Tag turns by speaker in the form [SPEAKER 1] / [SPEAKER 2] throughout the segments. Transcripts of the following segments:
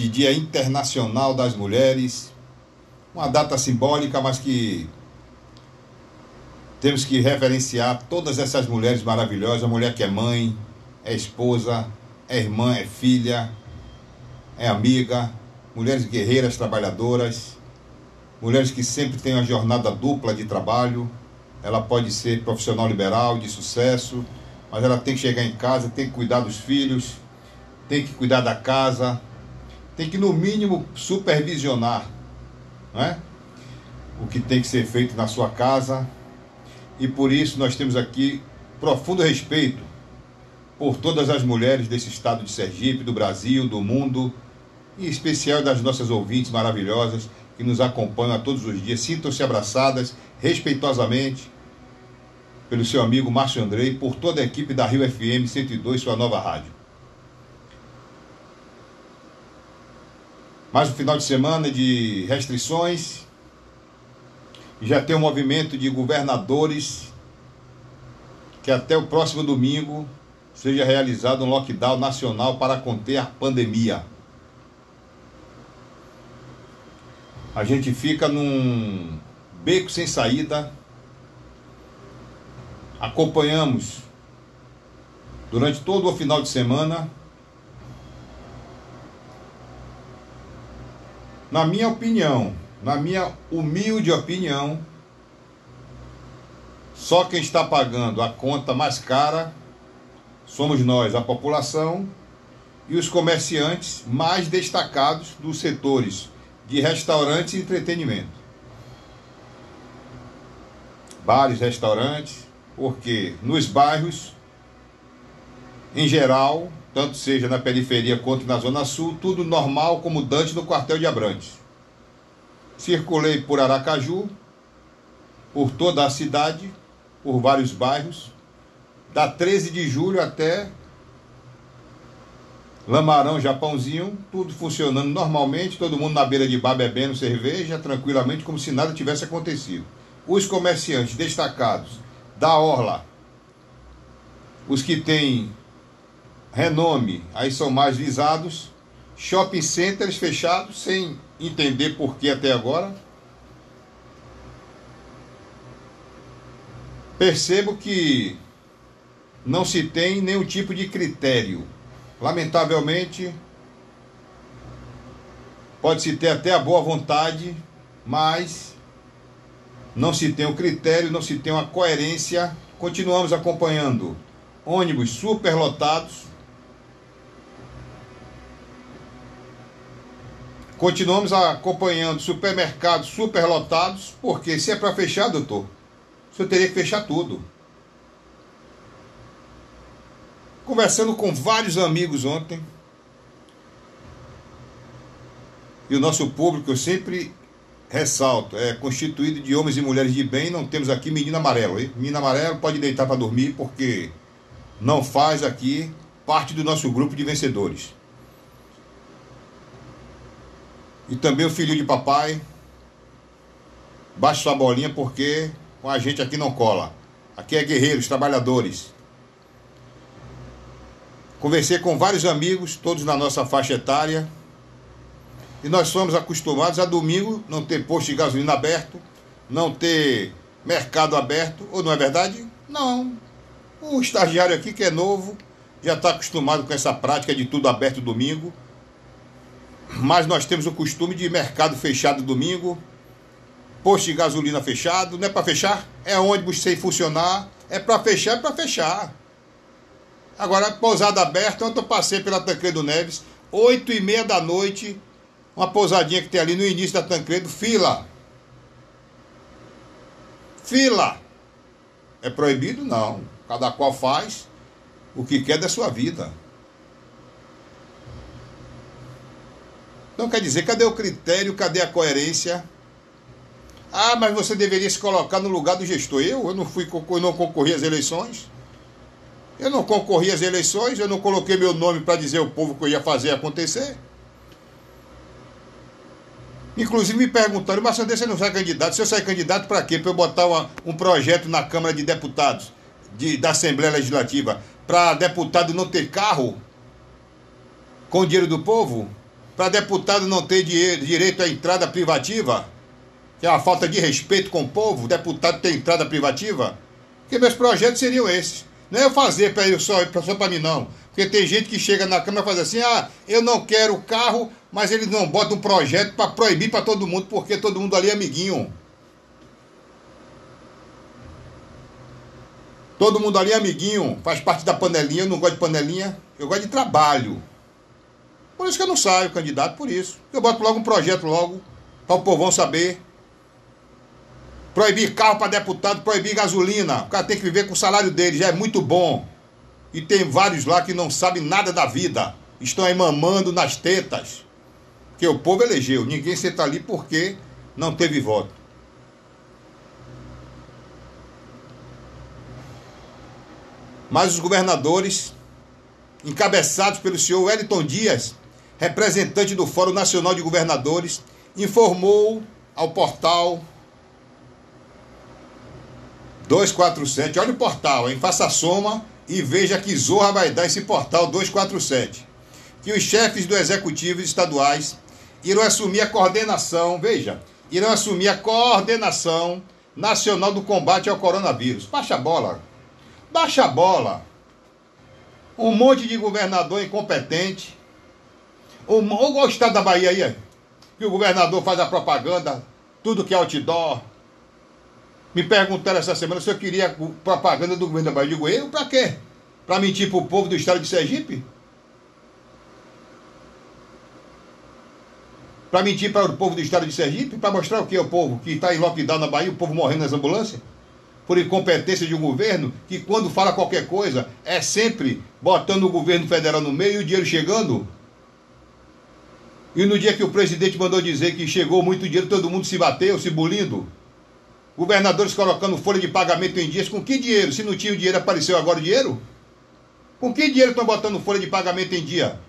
[SPEAKER 1] neste Dia Internacional das Mulheres. Uma data simbólica, mas que temos que reverenciar todas essas mulheres maravilhosas, a mulher que é mãe, é esposa, é irmã, é filha, é amiga, mulheres guerreiras trabalhadoras, mulheres que sempre têm uma jornada dupla de trabalho. Ela pode ser profissional liberal, de sucesso, mas ela tem que chegar em casa, tem que cuidar dos filhos, tem que cuidar da casa, tem que, no mínimo, supervisionar não é? o que tem que ser feito na sua casa. E por isso nós temos aqui profundo respeito por todas as mulheres desse estado de Sergipe, do Brasil, do mundo, e em especial das nossas ouvintes maravilhosas que nos acompanham a todos os dias. Sintam-se abraçadas respeitosamente pelo seu amigo Márcio Andrei, por toda a equipe da Rio FM 102, sua nova rádio. Mais um final de semana de restrições. Já tem um movimento de governadores que até o próximo domingo seja realizado um lockdown nacional para conter a pandemia. A gente fica num beco sem saída. Acompanhamos durante todo o final de semana. Na minha opinião, na minha humilde opinião, só quem está pagando a conta mais cara somos nós, a população e os comerciantes mais destacados dos setores de restaurantes e entretenimento. Bares, restaurantes, porque nos bairros, em geral, tanto seja na periferia quanto na zona sul, tudo normal como Dante no quartel de Abrantes. Circulei por Aracaju, por toda a cidade, por vários bairros, da 13 de julho até Lamarão, Japãozinho, tudo funcionando normalmente, todo mundo na beira de bar bebendo cerveja, tranquilamente, como se nada tivesse acontecido. Os comerciantes destacados da Orla, os que têm renome, aí são mais visados, shopping centers fechados, sem entender por que até agora. Percebo que não se tem nenhum tipo de critério. Lamentavelmente, pode-se ter até a boa vontade, mas não se tem o critério, não se tem uma coerência. Continuamos acompanhando ônibus superlotados. Continuamos acompanhando supermercados superlotados, porque se é para fechar, doutor, o senhor teria que fechar tudo. Conversando com vários amigos ontem. E o nosso público, eu sempre ressalto, é constituído de homens e mulheres de bem. Não temos aqui menino amarelo. Hein? Menino amarelo pode deitar para dormir, porque não faz aqui parte do nosso grupo de vencedores. E também o filho de papai. Baixe sua bolinha, porque com a gente aqui não cola. Aqui é guerreiros, trabalhadores. Conversei com vários amigos, todos na nossa faixa etária. E nós somos acostumados a domingo não ter posto de gasolina aberto, não ter mercado aberto, ou não é verdade? Não. O estagiário aqui que é novo já está acostumado com essa prática de tudo aberto domingo. Mas nós temos o costume de mercado fechado domingo, posto de gasolina fechado, não é para fechar? É ônibus sem funcionar, é para fechar, é para fechar. Agora, pousada aberta, ontem eu passei pela Tancredo Neves, oito e meia da noite, uma pousadinha que tem ali no início da Tancredo, fila. Fila. É proibido? Não. Cada qual faz o que quer da sua vida. Então quer dizer, cadê o critério, cadê a coerência? Ah, mas você deveria se colocar no lugar do gestor. Eu, eu não fui, eu não concorri às eleições. Eu não concorri às eleições, eu não coloquei meu nome para dizer ao povo que eu ia fazer acontecer. Inclusive me perguntaram, mas você não sai candidato? Se eu sair candidato, para quê? Para eu botar uma, um projeto na Câmara de Deputados, de, da Assembleia Legislativa, para deputado não ter carro com o dinheiro do povo? Para deputado não ter direito à entrada privativa? Que é uma falta de respeito com o povo, deputado ter entrada privativa? Porque meus projetos seriam esses. Não é eu fazer para eu só, só para mim, não. Porque tem gente que chega na Câmara e faz assim: ah, eu não quero carro, mas eles não botam um projeto para proibir para todo mundo, porque todo mundo ali é amiguinho. Todo mundo ali é amiguinho, faz parte da panelinha, eu não gosto de panelinha, eu gosto de trabalho. Por isso que eu não saio candidato, por isso. Eu boto logo um projeto logo, para o povão saber. Proibir carro para deputado, proibir gasolina. O cara tem que viver com o salário dele, já é muito bom. E tem vários lá que não sabem nada da vida. Estão aí mamando nas tetas. Que o povo elegeu. Ninguém senta ali porque não teve voto. Mas os governadores, encabeçados pelo senhor Wellington Dias, representante do Fórum Nacional de Governadores, informou ao portal 247. Olha o portal, hein? Faça a soma e veja que zorra vai dar esse portal 247. Que os chefes do executivo estaduais irão assumir a coordenação, veja, irão assumir a coordenação nacional do combate ao coronavírus. Baixa a bola. Baixa a bola. Um monte de governador incompetente. O, o estado da Bahia aí, que o governador faz a propaganda, tudo que é outdoor. Me perguntaram essa semana se eu queria propaganda do governo da Bahia. Eu digo, eu pra quê? Pra mentir pro povo do estado de Sergipe? Para mentir para o povo do estado de Sergipe? Para mostrar o que é o povo que está em lockdown na Bahia, o povo morrendo nas ambulâncias? por incompetência de um governo que, quando fala qualquer coisa, é sempre botando o governo federal no meio e o dinheiro chegando. E no dia que o presidente mandou dizer que chegou muito dinheiro, todo mundo se bateu, se bulindo. Governadores colocando folha de pagamento em dias. Com que dinheiro? Se não tinha o dinheiro, apareceu agora o dinheiro? Com que dinheiro estão botando folha de pagamento em dia?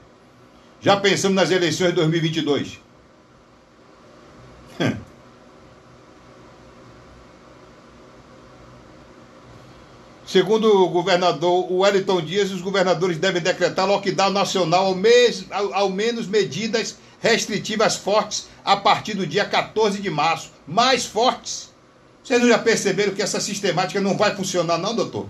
[SPEAKER 1] Já pensando nas eleições de 2022. Segundo o governador Wellington Dias, os governadores devem decretar lockdown nacional ao, mês, ao, ao, menos medidas restritivas fortes a partir do dia 14 de março. Mais fortes. Vocês não já perceberam que essa sistemática não vai funcionar, não, doutor?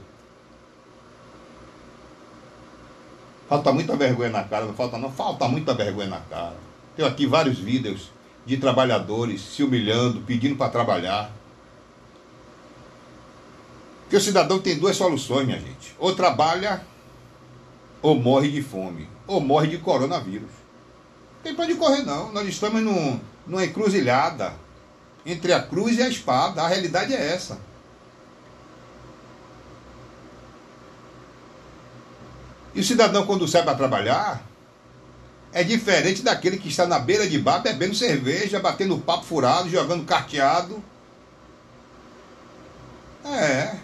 [SPEAKER 1] Falta muita vergonha na cara, não falta não? Falta muita vergonha na cara. Tenho aqui vários vídeos de trabalhadores se humilhando, pedindo para trabalhar. Porque o cidadão tem duas soluções, minha gente. Ou trabalha, ou morre de fome, ou morre de coronavírus. Tem pra onde correr, não. Nós estamos num, numa encruzilhada entre a cruz e a espada. A realidade é essa. E o cidadão, quando sai para trabalhar, é diferente daquele que está na beira de bar bebendo cerveja, batendo papo furado, jogando carteado. É.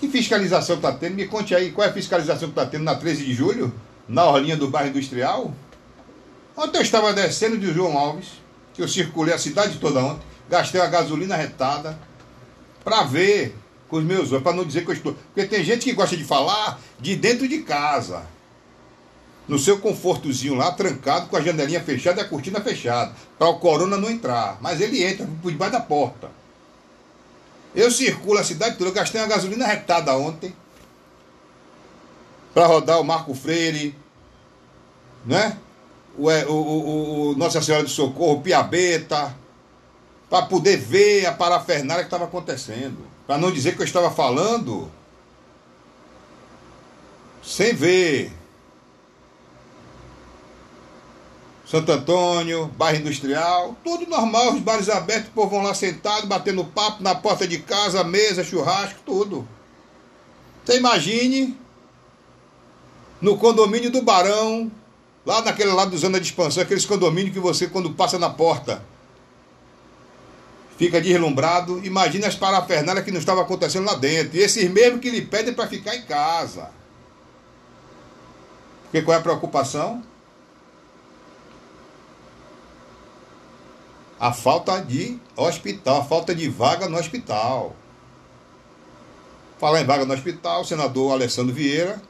[SPEAKER 1] Que fiscalização está tendo? Me conte aí, qual é a fiscalização que está tendo na 13 de julho? Na orlinha do bairro industrial? Ontem eu estava descendo de João Alves, que eu circulei a cidade toda ontem, gastei a gasolina retada, para ver com os meus olhos, para não dizer que eu estou. Porque tem gente que gosta de falar de dentro de casa. No seu confortozinho lá, trancado, com a janelinha fechada e a cortina fechada, para o corona não entrar. Mas ele entra por debaixo da porta. Eu circulo a cidade toda, eu gastei uma gasolina retada ontem para rodar o Marco Freire, né? O, o, o, o Nossa Senhora do Socorro, Piabeta, para poder ver a parafernália que estava acontecendo. Para não dizer que eu estava falando sem ver. Santo Antônio, bairro industrial, tudo normal, os bares abertos, o povo vão lá sentado, batendo papo na porta de casa, mesa, churrasco, tudo. Você imagine no condomínio do Barão, lá naquele lado do zona de expansão, aqueles condomínios que você, quando passa na porta, fica deslumbrado. Imagine as parafernálias que não estavam acontecendo lá dentro. E esses mesmos que lhe pedem para ficar em casa. Porque qual é a preocupação? a falta de hospital, a falta de vaga no hospital. Falar em vaga no hospital, o senador Alessandro Vieira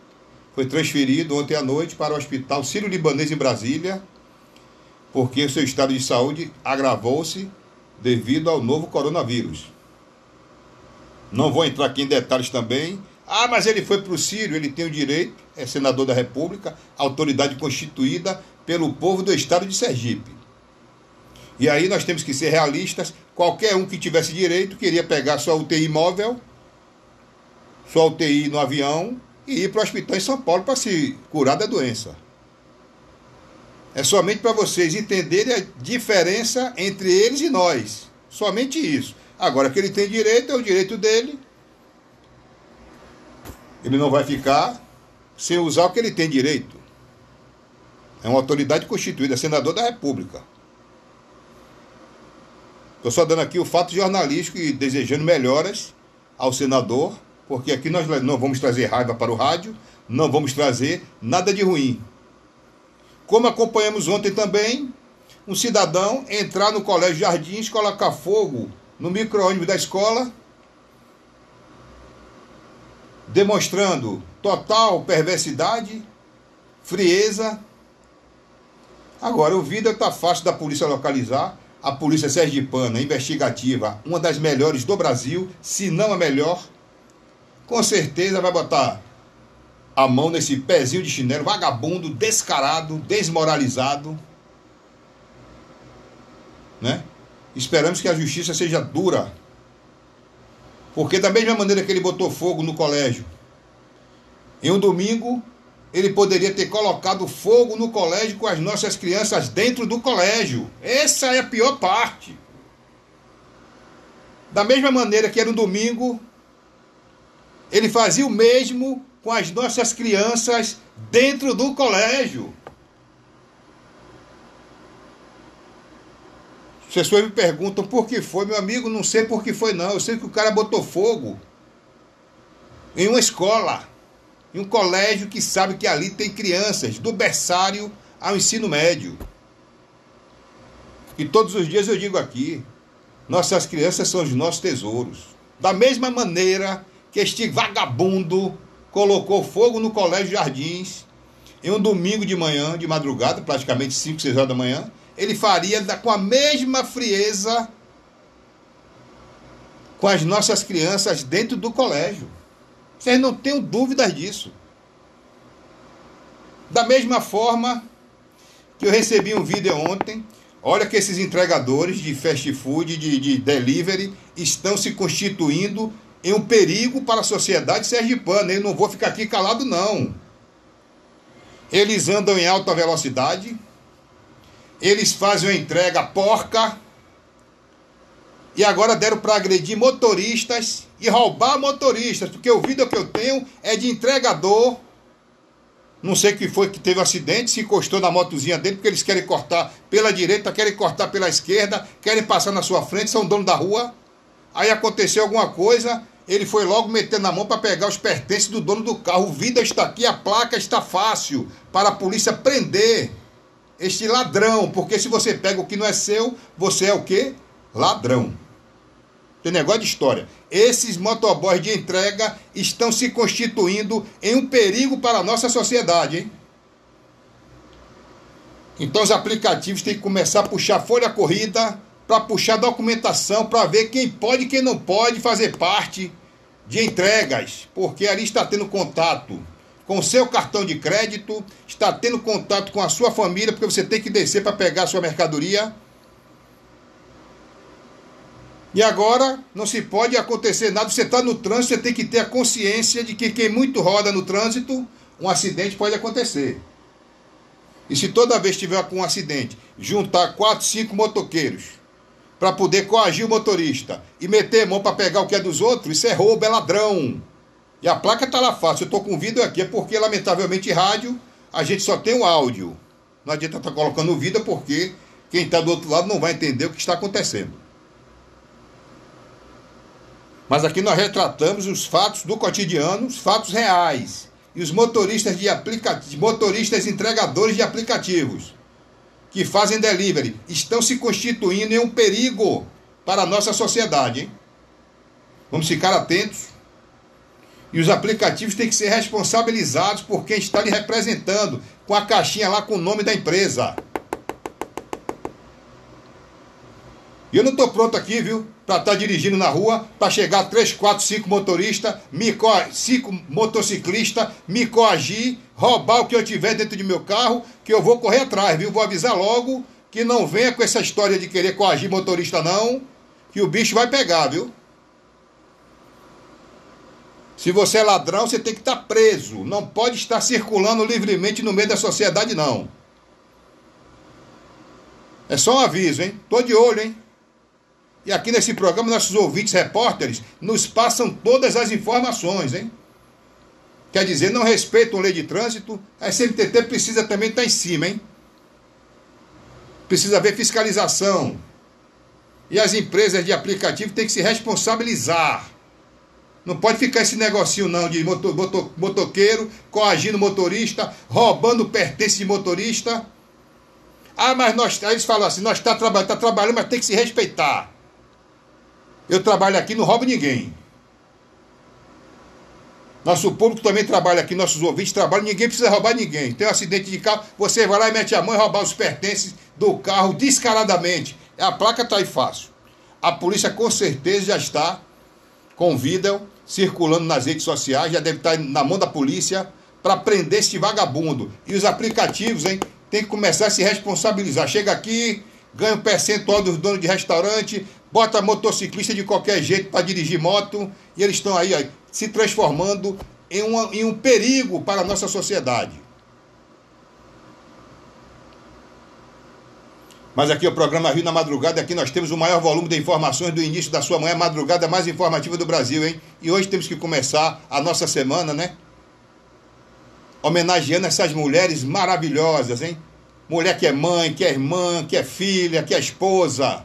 [SPEAKER 1] foi transferido ontem à noite para o Hospital Sírio-Libanês em Brasília, porque seu estado de saúde agravou-se devido ao novo coronavírus. Não vou entrar aqui em detalhes também. Ah, mas ele foi para o Sírio, ele tem o direito, é senador da República, autoridade constituída pelo povo do estado de Sergipe. E aí nós temos que ser realistas. Qualquer um que tivesse direito queria pegar sua UTI móvel, sua UTI no avião e ir para o hospital em São Paulo para se curar da doença. É somente para vocês entenderem a diferença entre eles e nós. Somente isso. Agora que ele tem direito, é o direito dele. Ele não vai ficar sem usar o que ele tem direito. É uma autoridade constituída, é senador da República. Estou só dando aqui o fato jornalístico e desejando melhoras ao senador, porque aqui nós não vamos trazer raiva para o rádio, não vamos trazer nada de ruim. Como acompanhamos ontem também, um cidadão entrar no Colégio Jardins, colocar fogo no micro-ônibus da escola, demonstrando total perversidade, frieza. Agora, o vídeo está fácil da polícia localizar. A polícia sergipana, investigativa, uma das melhores do Brasil, se não a melhor, com certeza vai botar a mão nesse pezinho de chinelo, vagabundo, descarado, desmoralizado, né? Esperamos que a justiça seja dura. Porque da mesma maneira que ele botou fogo no colégio, em um domingo, ele poderia ter colocado fogo no colégio com as nossas crianças dentro do colégio. Essa é a pior parte. Da mesma maneira que era um domingo, ele fazia o mesmo com as nossas crianças dentro do colégio. As pessoas me perguntam por que foi, meu amigo, não sei por que foi não. Eu sei que o cara botou fogo em uma escola, em um colégio que sabe que ali tem crianças, do berçário ao ensino médio. E todos os dias eu digo aqui, nossas crianças são os nossos tesouros. Da mesma maneira que este vagabundo colocou fogo no colégio Jardins em um domingo de manhã, de madrugada, praticamente 5, 6 horas da manhã, ele faria com a mesma frieza com as nossas crianças dentro do colégio. Vocês não tenham dúvidas disso. Da mesma forma que eu recebi um vídeo ontem, olha que esses entregadores de fast food, de, de delivery, estão se constituindo em um perigo para a sociedade sergipana. Eu não vou ficar aqui calado, não. Eles andam em alta velocidade, eles fazem uma entrega porca e agora deram para agredir motoristas e roubar motoristas, porque o vídeo que eu tenho é de entregador. Não sei que foi que teve um acidente, se encostou na motozinha dele, porque eles querem cortar pela direita, querem cortar pela esquerda, querem passar na sua frente, são dono da rua. Aí aconteceu alguma coisa, ele foi logo metendo na mão para pegar os pertences do dono do carro. Vídeo está aqui, a placa está fácil para a polícia prender este ladrão, porque se você pega o que não é seu, você é o quê? Ladrão. Tem negócio de história. Esses motoboys de entrega estão se constituindo em um perigo para a nossa sociedade, hein? Então os aplicativos têm que começar a puxar folha corrida, para puxar documentação, para ver quem pode e quem não pode fazer parte de entregas, porque ali está tendo contato com o seu cartão de crédito, está tendo contato com a sua família, porque você tem que descer para pegar a sua mercadoria. E agora não se pode acontecer nada, você está no trânsito, você tem que ter a consciência de que quem muito roda no trânsito, um acidente pode acontecer. E se toda vez tiver com um acidente, juntar quatro, cinco motoqueiros para poder coagir o motorista e meter mão para pegar o que é dos outros, isso é roubo, é ladrão. E a placa está lá fácil. Eu estou com vídeo aqui, é porque, lamentavelmente, rádio, a gente só tem o áudio. Não adianta estar tá colocando vídeo, porque quem está do outro lado não vai entender o que está acontecendo. Mas aqui nós retratamos os fatos do cotidiano, os fatos reais. E os motoristas de aplicativos, motoristas entregadores de aplicativos que fazem delivery estão se constituindo em um perigo para a nossa sociedade. Hein? Vamos ficar atentos E os aplicativos têm que ser responsabilizados por quem está lhe representando, com a caixinha lá com o nome da empresa. E eu não estou pronto aqui, viu? Para estar tá dirigindo na rua, para chegar 3, 4, 5 motoristas, me co 5 motociclistas, me coagir, roubar o que eu tiver dentro de meu carro, que eu vou correr atrás, viu? Vou avisar logo que não venha com essa história de querer coagir motorista, não, que o bicho vai pegar, viu? Se você é ladrão, você tem que estar tá preso. Não pode estar circulando livremente no meio da sociedade, não. É só um aviso, hein? Tô de olho, hein? E aqui nesse programa, nossos ouvintes repórteres nos passam todas as informações, hein? Quer dizer, não respeitam a lei de trânsito, a SMTT precisa também estar tá em cima, hein? Precisa haver fiscalização. E as empresas de aplicativo têm que se responsabilizar. Não pode ficar esse negocinho não de moto, moto, motoqueiro coagindo motorista, roubando pertences de motorista. Ah, mas nós, eles falam assim, nós está trabalhando, tá trabalhando, mas tem que se respeitar. Eu trabalho aqui, não roubo ninguém. Nosso público também trabalha aqui, nossos ouvintes trabalham, ninguém precisa roubar ninguém. Tem um acidente de carro, você vai lá e mete a mão e roubar os pertences do carro descaradamente. A placa está aí fácil. A polícia com certeza já está com vídeo circulando nas redes sociais, já deve estar na mão da polícia para prender este vagabundo. E os aplicativos, hein, tem que começar a se responsabilizar. Chega aqui, ganha um percentual dos donos de restaurante, bota motociclista de qualquer jeito para dirigir moto, e eles estão aí ó, se transformando em, uma, em um perigo para a nossa sociedade. Mas aqui é o programa Rio na Madrugada, aqui nós temos o maior volume de informações do início da sua manhã, madrugada mais informativa do Brasil, hein? E hoje temos que começar a nossa semana, né? Homenageando essas mulheres maravilhosas, hein? Mulher que é mãe, que é irmã, que é filha, que é esposa,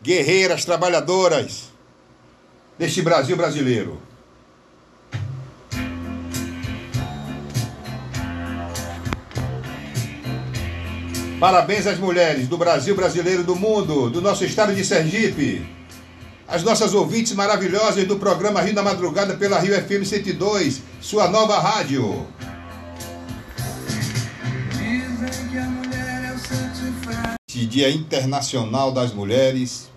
[SPEAKER 1] guerreiras, trabalhadoras deste Brasil brasileiro. Parabéns às mulheres do Brasil brasileiro, do mundo, do nosso estado de Sergipe. As nossas ouvintes maravilhosas do programa Rio da Madrugada pela Rio FM 102, sua nova rádio. Dia Internacional das Mulheres,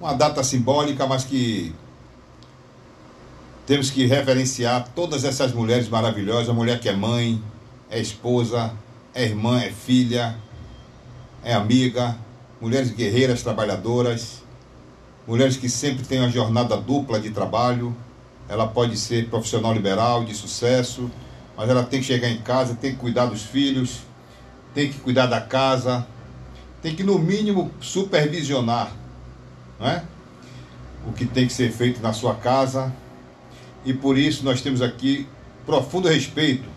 [SPEAKER 1] uma data simbólica, mas que temos que reverenciar todas essas mulheres maravilhosas, a mulher que é mãe, é esposa, é irmã, é filha, é amiga, mulheres guerreiras trabalhadoras, mulheres que sempre têm uma jornada dupla de trabalho. Ela pode ser profissional liberal, de sucesso, mas ela tem que chegar em casa, tem que cuidar dos filhos, tem que cuidar da casa, tem que, no mínimo, supervisionar não é? o que tem que ser feito na sua casa. E por isso nós temos aqui profundo respeito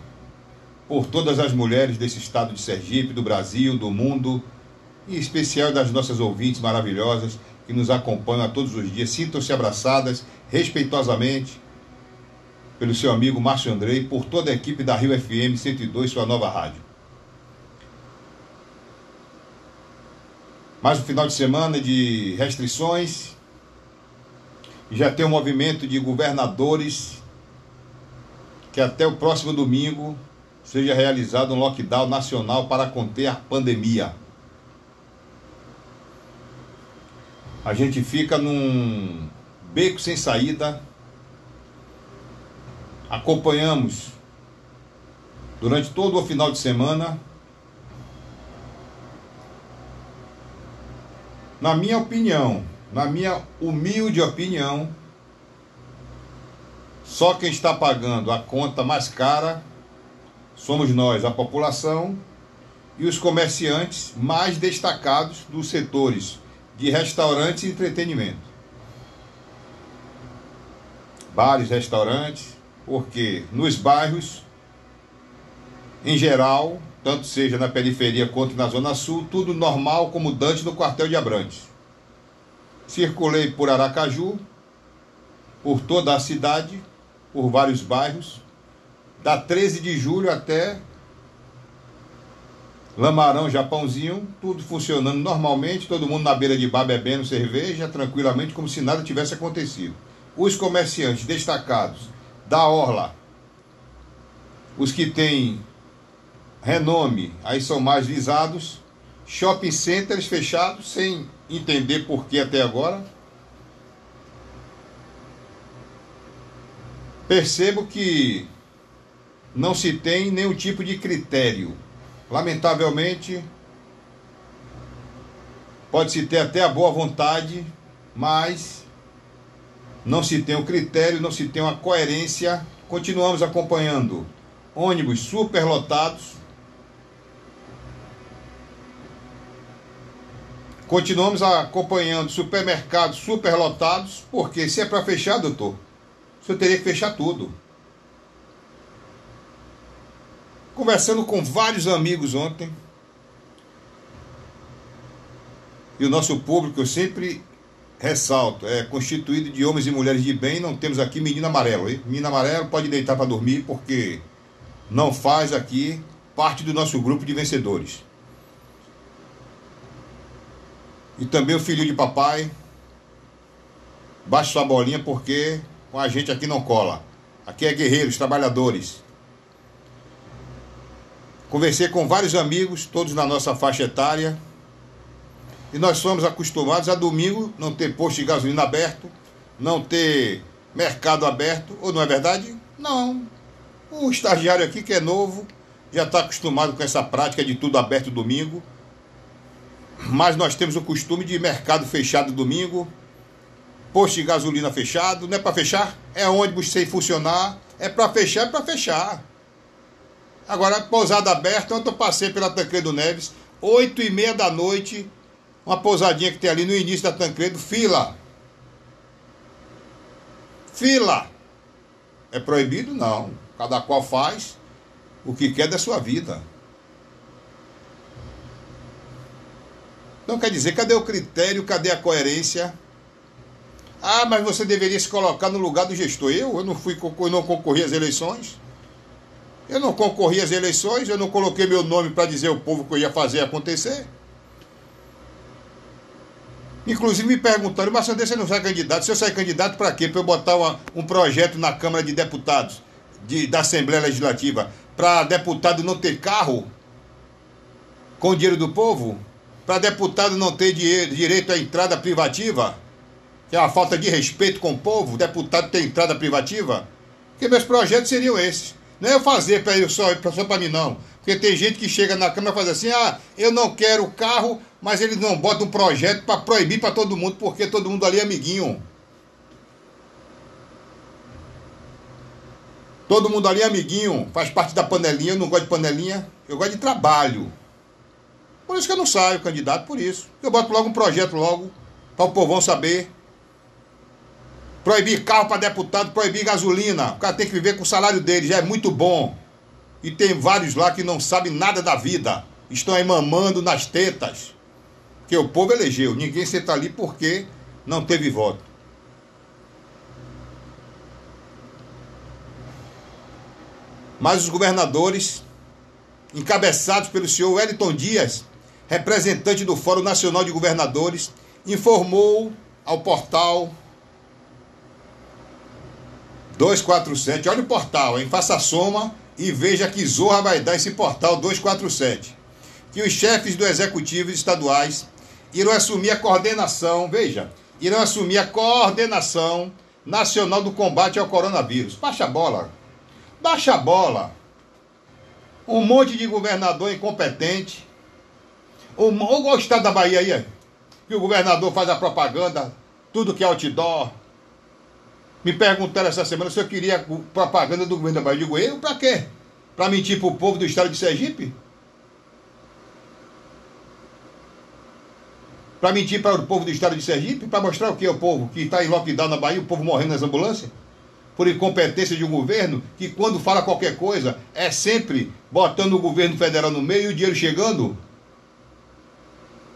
[SPEAKER 1] por todas as mulheres desse estado de Sergipe, do Brasil, do mundo em especial das nossas ouvintes maravilhosas que nos acompanham a todos os dias. Sintam-se abraçadas respeitosamente pelo seu amigo Márcio Andrei, por toda a equipe da Rio FM 102, sua nova rádio. Mais um final de semana de restrições. Já tem um movimento de governadores que até o próximo domingo seja realizado um lockdown nacional para conter a pandemia. A gente fica num beco sem saída, acompanhamos durante todo o final de semana. Na minha opinião, na minha humilde opinião, só quem está pagando a conta mais cara somos nós, a população, e os comerciantes mais destacados dos setores de restaurantes e entretenimento. Bares, restaurantes, porque nos bairros, em geral, tanto seja na periferia quanto na zona sul, tudo normal como Dante no quartel de Abrantes. Circulei por Aracaju, por toda a cidade, por vários bairros, da 13 de julho até Lamarão, Japãozinho, tudo funcionando normalmente, todo mundo na beira de bar bebendo cerveja, tranquilamente, como se nada tivesse acontecido. Os comerciantes destacados da orla. Os que têm renome, aí são mais visados. Shopping centers fechados, sem entender por que até agora. Percebo que não se tem nenhum tipo de critério. Lamentavelmente, pode-se ter até a boa vontade, mas não se tem o critério, não se tem uma coerência. Continuamos acompanhando ônibus superlotados. Continuamos acompanhando supermercados superlotados, porque se é para fechar, doutor, o senhor teria que fechar tudo. Conversando com vários amigos ontem, e o nosso público, eu sempre ressalto, é constituído de homens e mulheres de bem, não temos aqui menino amarelo. Hein? Menino amarelo pode deitar para dormir, porque não faz aqui parte do nosso grupo de vencedores. E também o filho de papai, baixe sua bolinha, porque com a gente aqui não cola. Aqui é guerreiros, trabalhadores. Conversei com vários amigos, todos na nossa faixa etária. E nós somos acostumados a domingo não ter posto de gasolina aberto, não ter mercado aberto, ou não é verdade? Não. O estagiário aqui, que é novo, já está acostumado com essa prática de tudo aberto domingo. Mas nós temos o costume de mercado fechado domingo, posto de gasolina fechado, não é para fechar? É ônibus sem funcionar, é para fechar, é para fechar. Agora, pousada aberta, ontem eu passei pela Tancredo Neves, oito e meia da noite, uma pousadinha que tem ali no início da Tancredo, fila. Fila. É proibido? Não. Cada qual faz o que quer da sua vida. Então quer dizer, cadê o critério, cadê a coerência? Ah, mas você deveria se colocar no lugar do gestor. Eu, eu não fui, eu não concorri às eleições. Eu não concorri às eleições, eu não coloquei meu nome para dizer ao povo que eu ia fazer acontecer. Inclusive me perguntaram, mas Sandro, você não sai candidato? Se eu sair candidato, para quê? Para eu botar uma, um projeto na Câmara de Deputados de, da Assembleia Legislativa para deputado não ter carro com o dinheiro do povo? Para deputado não ter direito à entrada privativa? que é uma falta de respeito com o povo, deputado ter entrada privativa, que meus projetos seriam esses. Não é eu fazer para eu só, só para mim, não. Porque tem gente que chega na Câmara e faz assim, ah, eu não quero carro, mas eles não botam um projeto para proibir para todo mundo, porque todo mundo ali é amiguinho. Todo mundo ali é amiguinho, faz parte da panelinha, eu não gosto de panelinha, eu gosto de trabalho. Por isso que eu não saio candidato, por isso. Eu boto logo um projeto logo, para o povão saber Proibir carro para deputado, proibir gasolina. O cara tem que viver com o salário dele, já é muito bom. E tem vários lá que não sabem nada da vida. Estão aí mamando nas tetas. Que o povo elegeu. Ninguém senta ali porque não teve voto. Mas os governadores, encabeçados pelo senhor Wellington Dias, representante do Fórum Nacional de Governadores, informou ao portal 247. Olha o portal, hein? Faça a soma e veja que zorra vai dar esse portal 247. Que os chefes do executivo estaduais irão assumir a coordenação, veja, irão assumir a coordenação nacional do combate ao coronavírus. Baixa a bola. Baixa a bola. Um monte de governador incompetente. O, o estado da Bahia aí, que o governador faz a propaganda, tudo que é outdoor, me perguntaram essa semana se eu queria propaganda do governo da Bahia. Eu digo, eu para quê? Para mentir para o povo do estado de Sergipe? Para mentir para o povo do estado de Sergipe? Para mostrar o que ao povo que está em lockdown na Bahia, o povo morrendo nas ambulâncias? Por incompetência de um governo que, quando fala qualquer coisa, é sempre botando o governo federal no meio e o dinheiro chegando.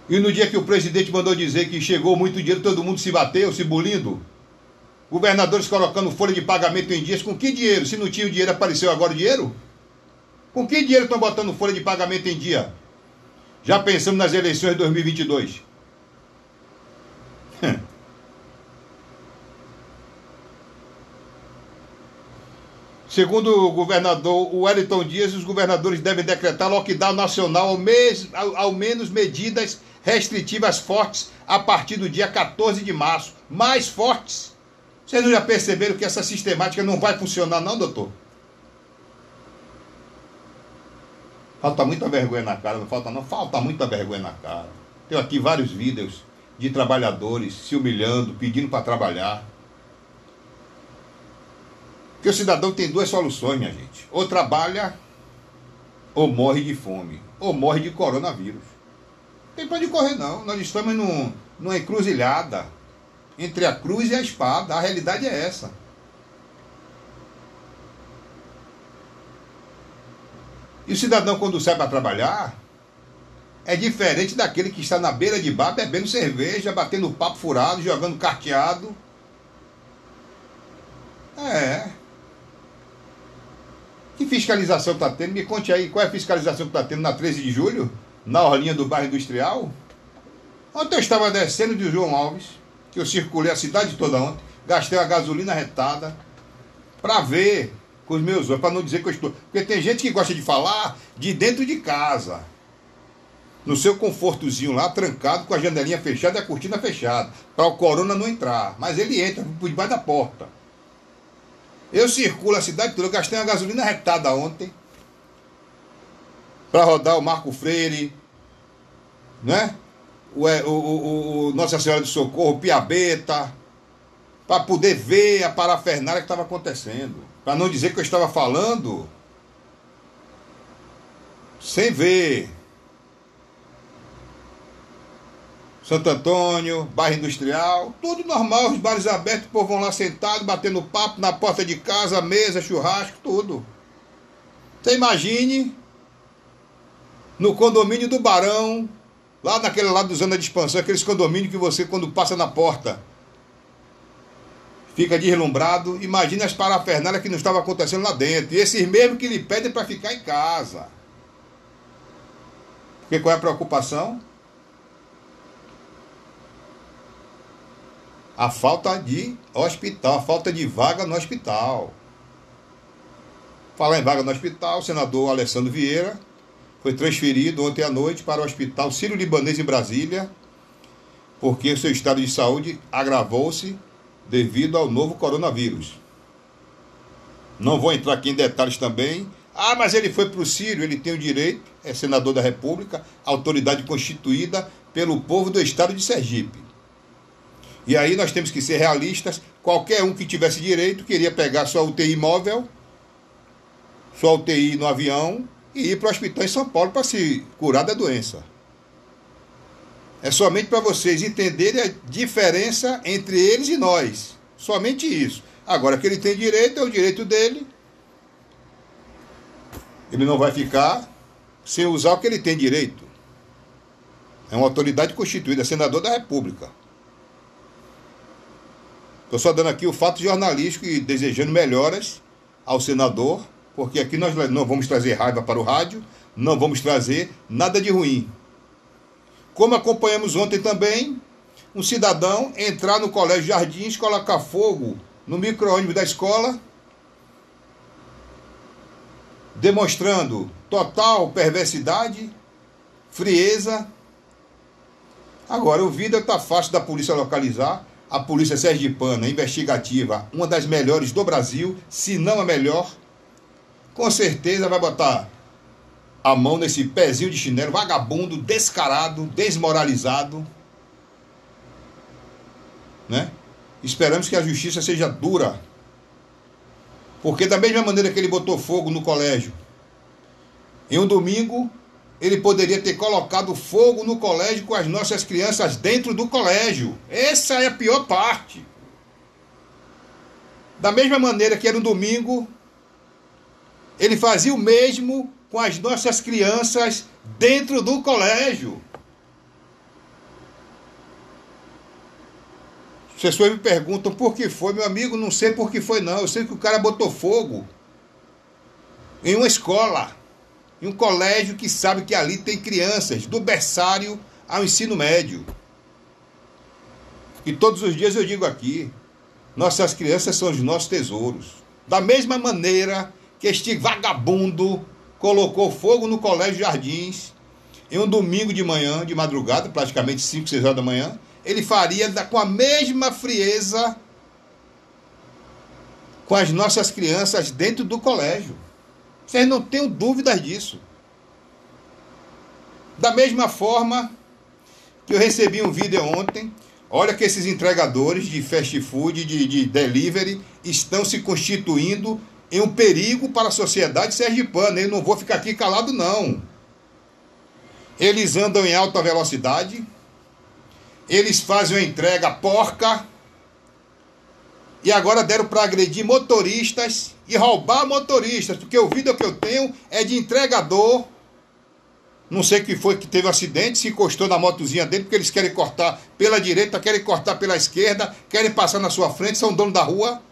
[SPEAKER 1] E no dia que o presidente mandou dizer que chegou muito dinheiro, todo mundo se bateu, se bulindo. Governadores colocando folha de pagamento em dias. Com que dinheiro? Se não tinha o dinheiro, apareceu agora o dinheiro? Com que dinheiro estão botando folha de pagamento em dia? Já pensamos nas eleições de 2022. Segundo o governador Wellington Dias, os governadores devem decretar lockdown nacional ao, ao, ao menos medidas restritivas fortes a partir do dia 14 de março. Mais fortes. Vocês não já perceberam que essa sistemática não vai funcionar, não, doutor? Falta muita vergonha na cara, não falta não, falta muita vergonha na cara. Tenho aqui vários vídeos de trabalhadores se humilhando, pedindo para trabalhar. Porque o cidadão tem duas soluções, minha gente. Ou trabalha, ou morre de fome, ou morre de coronavírus. Não tem para onde correr, não. Nós estamos num, numa encruzilhada entre a cruz e a espada. A realidade é essa. E o cidadão, quando sai para trabalhar, é diferente daquele que está na beira de bar bebendo cerveja, batendo papo furado, jogando carteado. É. Que fiscalização está tendo? Me conte aí, qual é a fiscalização que está tendo na 13 de julho? Na orlinha do bairro industrial? Ontem eu estava descendo de João Alves, que eu circulei a cidade toda ontem, gastei a gasolina retada, para ver com os meus olhos, para não dizer que eu estou. Porque tem gente que gosta de falar de dentro de casa. No seu confortozinho lá, trancado, com a janelinha fechada e a cortina fechada, para o corona não entrar. Mas ele entra por debaixo da porta. Eu circulo a cidade toda, eu gastei uma gasolina retada ontem. Para rodar o Marco Freire, né? O, o, o, o Nossa Senhora do Socorro, Piabeta, para poder ver a parafernália que estava acontecendo. Para não dizer que eu estava falando sem ver. Santo Antônio, bairro industrial, tudo normal, os bares abertos, o povo vão lá sentado, batendo papo na porta de casa, mesa, churrasco, tudo. Você imagine no condomínio do Barão, lá naquele lado do Zona de Expansão, aqueles condomínios que você, quando passa na porta, fica deslumbrado. Imagina as parafernálias que não estavam acontecendo lá dentro. E esses mesmos que lhe pedem para ficar em casa. Porque qual é a preocupação? A falta de hospital, a falta de vaga no hospital. Falar em vaga no hospital, o senador Alessandro Vieira foi transferido ontem à noite para o Hospital Sírio-Libanês em Brasília, porque o seu estado de saúde agravou-se devido ao novo coronavírus. Não vou entrar aqui em detalhes também. Ah, mas ele foi para o Sírio, ele tem o direito, é senador da República, autoridade constituída pelo povo do estado de Sergipe. E aí nós temos que ser realistas. Qualquer um que tivesse direito queria pegar sua UTI móvel, sua UTI no avião e ir para o hospital em São Paulo para se curar da doença. É somente para vocês entenderem a diferença entre eles e nós. Somente isso. Agora que ele tem direito, é o direito dele. Ele não vai ficar sem usar o que ele tem direito. É uma autoridade constituída, senador da República. Estou só dando aqui o fato jornalístico e desejando melhoras ao senador, porque aqui nós não vamos trazer raiva para o rádio, não vamos trazer nada de ruim. Como acompanhamos ontem também, um cidadão entrar no Colégio Jardins, colocar fogo no micro-ônibus da escola, demonstrando total perversidade, frieza. Agora, o vídeo está fácil da polícia localizar. A polícia sergipana investigativa, uma das melhores do Brasil, se não a melhor, com certeza vai botar a mão nesse pezinho de chinelo, vagabundo, descarado, desmoralizado. Né? Esperamos que a justiça seja dura. Porque da mesma maneira que ele botou fogo no colégio, em um domingo, ele poderia ter colocado fogo no colégio com as nossas crianças dentro do colégio. Essa é a pior parte. Da mesma maneira que era um domingo, ele fazia o mesmo com as nossas crianças dentro do colégio. As pessoas me perguntam por que foi, meu amigo, não sei por que foi não. Eu sei que o cara botou fogo em uma escola, em um colégio que sabe que ali tem crianças do berçário ao ensino médio. E todos os dias eu digo aqui, nossas crianças são os nossos tesouros. Da mesma maneira que este vagabundo colocou fogo no Colégio Jardins em um domingo de manhã, de madrugada, praticamente 5, 6 horas da manhã, ele faria com a mesma frieza com as nossas crianças dentro do colégio. Vocês não tenham dúvidas disso. Da mesma forma que eu recebi um vídeo ontem, olha que esses entregadores de fast food, de, de delivery, estão se constituindo em um perigo para a sociedade sergipana. Eu não vou ficar aqui calado, não. Eles andam em alta velocidade, eles fazem uma entrega porca, e agora deram para agredir motoristas e roubar motoristas, porque o vídeo que eu tenho é de entregador. Não sei que foi que teve um acidente, se encostou na motozinha dele, porque eles querem cortar pela direita, querem cortar pela esquerda, querem passar na sua frente, são dono da rua.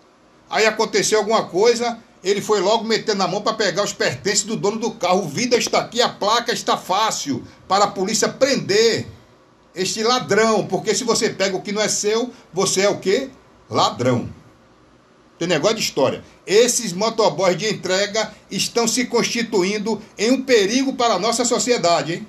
[SPEAKER 1] Aí aconteceu alguma coisa, ele foi logo metendo a mão para pegar os pertences do dono do carro. Vídeo está aqui, a placa está fácil para a polícia prender este ladrão, porque se você pega o que não é seu, você é o quê? Ladrão. Tem negócio de história. Esses motoboys de entrega estão se constituindo em um perigo para a nossa sociedade, hein?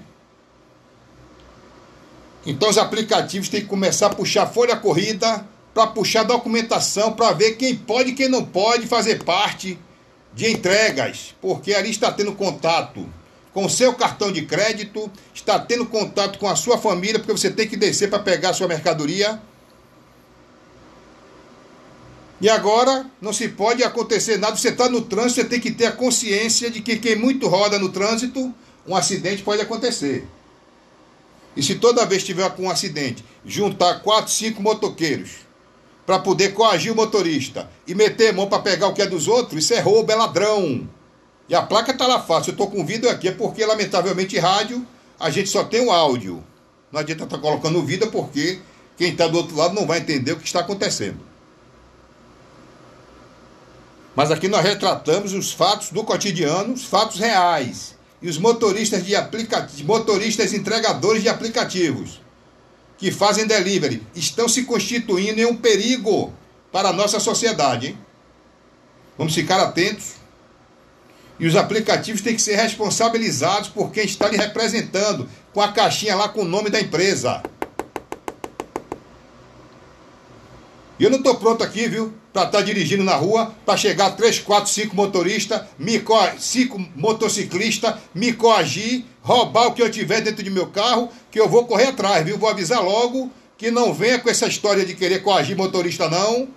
[SPEAKER 1] Então os aplicativos têm que começar a puxar folha corrida, para puxar documentação, para ver quem pode e quem não pode fazer parte de entregas, porque ali está tendo contato com o seu cartão de crédito, está tendo contato com a sua família, porque você tem que descer para pegar a sua mercadoria e agora não se pode acontecer nada. Você está no trânsito, você tem que ter a consciência de que quem muito roda no trânsito, um acidente pode acontecer. E se toda vez tiver com um acidente, juntar quatro, cinco motoqueiros para poder coagir o motorista e meter mão para pegar o que é dos outros, isso é roubo, é ladrão. E a placa está lá fácil. Eu estou com vídeo aqui, é porque, lamentavelmente, rádio, a gente só tem o áudio. Não adianta estar tá colocando vídeo, porque quem está do outro lado não vai entender o que está acontecendo. Mas aqui nós retratamos os fatos do cotidiano, os fatos reais. E os motoristas de aplicativos, motoristas entregadores de aplicativos que fazem delivery estão se constituindo em um perigo para a nossa sociedade. Hein? Vamos ficar atentos. E os aplicativos têm que ser responsabilizados por quem está lhe representando, com a caixinha lá com o nome da empresa. E eu não estou pronto aqui, viu? Para estar tá dirigindo na rua, para chegar 3, 4, 5 motoristas, me co 5 motociclistas, me coagir, roubar o que eu tiver dentro de meu carro, que eu vou correr atrás, viu? Vou avisar logo que não venha com essa história de querer coagir motorista, não,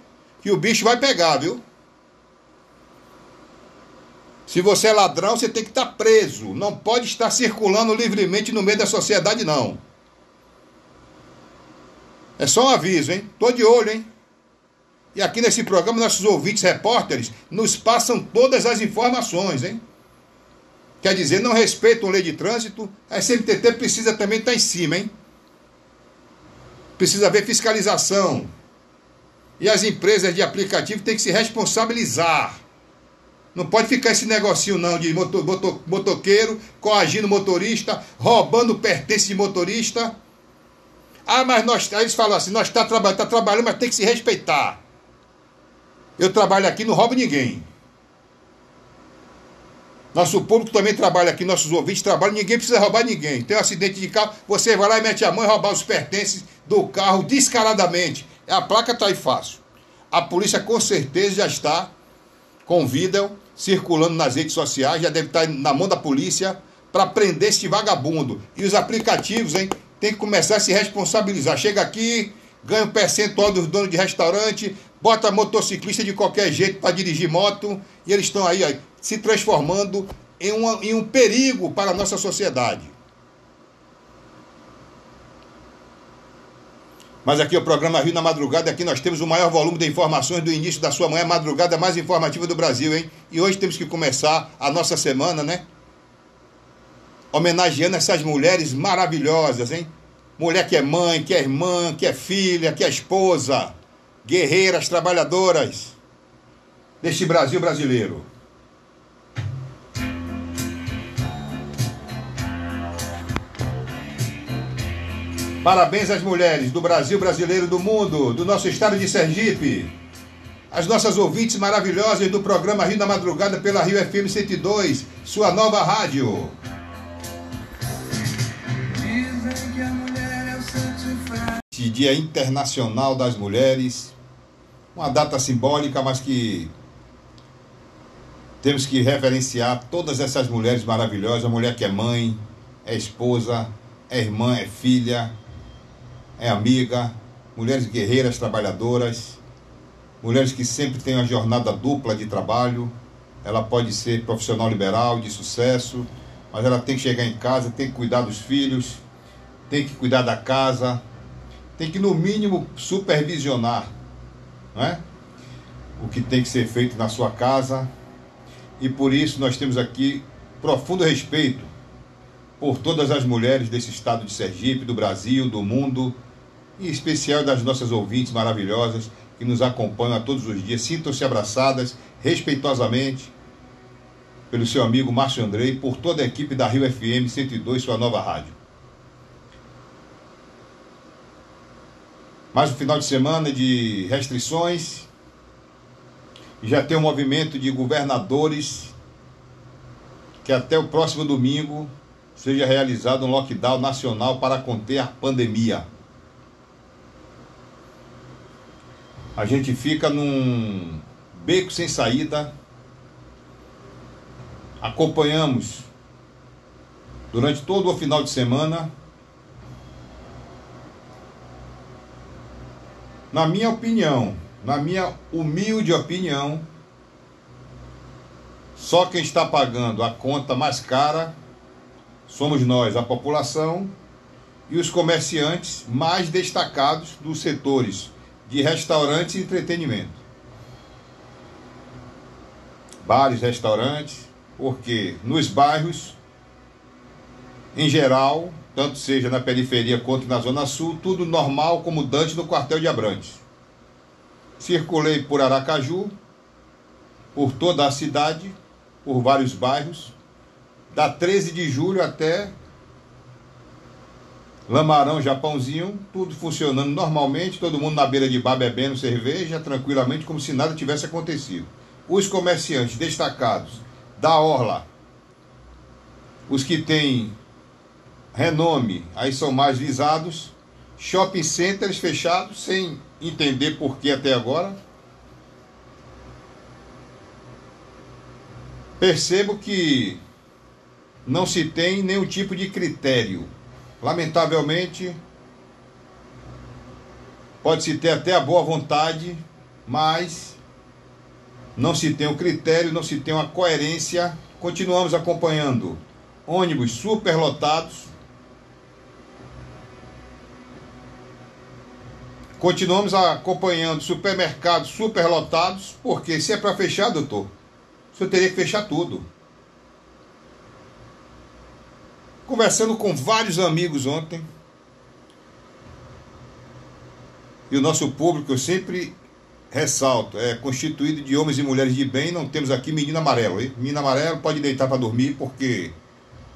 [SPEAKER 1] que o bicho vai pegar, viu? Se você é ladrão, você tem que estar tá preso. Não pode estar circulando livremente no meio da sociedade, não. É só um aviso, hein? Tô de olho, hein? E aqui nesse programa, nossos ouvintes repórteres nos passam todas as informações, hein? Quer dizer, não respeitam a lei de trânsito, a SMTT precisa também estar em cima, hein? Precisa haver fiscalização. E as empresas de aplicativo têm que se responsabilizar. Não pode ficar esse negocinho não de moto, moto, motoqueiro, coagindo motorista, roubando pertence de motorista. Ah, mas nós, eles falam assim, nós está tá trabalhando, mas tem que se respeitar. Eu trabalho aqui, não roubo ninguém. Nosso público também trabalha aqui, nossos ouvintes trabalham, ninguém precisa roubar ninguém. Tem um acidente de carro, você vai lá e mete a mão e roubar os pertences do carro descaradamente. A placa está aí fácil. A polícia com certeza já está com vídeo circulando nas redes sociais, já deve estar na mão da polícia para prender este vagabundo. E os aplicativos, hein, tem que começar a se responsabilizar. Chega aqui, ganha um percentual dos donos de restaurante, bota motociclista de qualquer jeito para dirigir moto, e eles estão aí se transformando em, uma, em um perigo para a nossa sociedade. Mas aqui o programa Rio na Madrugada, aqui nós temos o maior volume de informações do início da sua manhã, madrugada mais informativa do Brasil, hein? E hoje temos que começar a nossa semana, né? Homenageando essas mulheres maravilhosas, hein? Mulher que é mãe, que é irmã, que é filha, que é esposa, guerreiras, trabalhadoras deste Brasil brasileiro. Parabéns às mulheres do Brasil brasileiro, do mundo, do nosso estado de Sergipe. as nossas ouvintes maravilhosas do programa Rio da Madrugada pela Rio FM 102, sua nova rádio. Este Dia Internacional das Mulheres, uma data simbólica, mas que temos que reverenciar todas essas mulheres maravilhosas, a mulher que é mãe, é esposa, é irmã, é filha, é amiga, mulheres guerreiras, trabalhadoras, mulheres que sempre têm uma jornada dupla de trabalho. Ela pode ser profissional liberal, de sucesso, mas ela tem que chegar em casa, tem que cuidar dos filhos, tem que cuidar da casa, tem que, no mínimo, supervisionar não é? o que tem que ser feito na sua casa. E por isso nós temos aqui profundo respeito por todas as mulheres desse estado de Sergipe, do Brasil, do mundo, e em especial das nossas ouvintes maravilhosas que nos acompanham a todos os dias. Sintam-se abraçadas respeitosamente pelo seu amigo Márcio Andrei, por toda a equipe da Rio FM 102, sua nova rádio. Mais um final de semana de restrições. Já tem um movimento de governadores que até o próximo domingo seja realizado um lockdown nacional para conter a pandemia. A gente fica num beco sem saída. Acompanhamos durante todo o final de semana. Na minha opinião, na minha humilde opinião, só quem está pagando a conta mais cara somos nós, a população, e os comerciantes mais destacados dos setores de restaurantes e entretenimento. Bares, restaurantes, porque nos bairros, em geral, tanto seja na periferia quanto na zona sul, tudo normal como Dante no quartel de Abrantes. Circulei por Aracaju, por toda a cidade, por vários bairros, da 13 de julho até Lamarão, Japãozinho, tudo funcionando normalmente, todo mundo na beira de bar bebendo cerveja, tranquilamente, como se nada tivesse acontecido. Os comerciantes destacados da Orla, os que têm renome, aí são mais visados, shopping centers fechados, sem entender por que até agora. Percebo que não se tem nenhum tipo de critério Lamentavelmente, pode-se ter até a boa vontade, mas não se tem o critério, não se tem uma coerência. Continuamos acompanhando ônibus superlotados. Continuamos acompanhando supermercados superlotados, porque se é para fechar, doutor, o senhor teria que fechar tudo. Conversando com vários amigos ontem. E o nosso público, eu sempre ressalto, é constituído de homens e mulheres de bem. Não temos aqui menino amarelo. Hein? Menino amarelo pode deitar para dormir, porque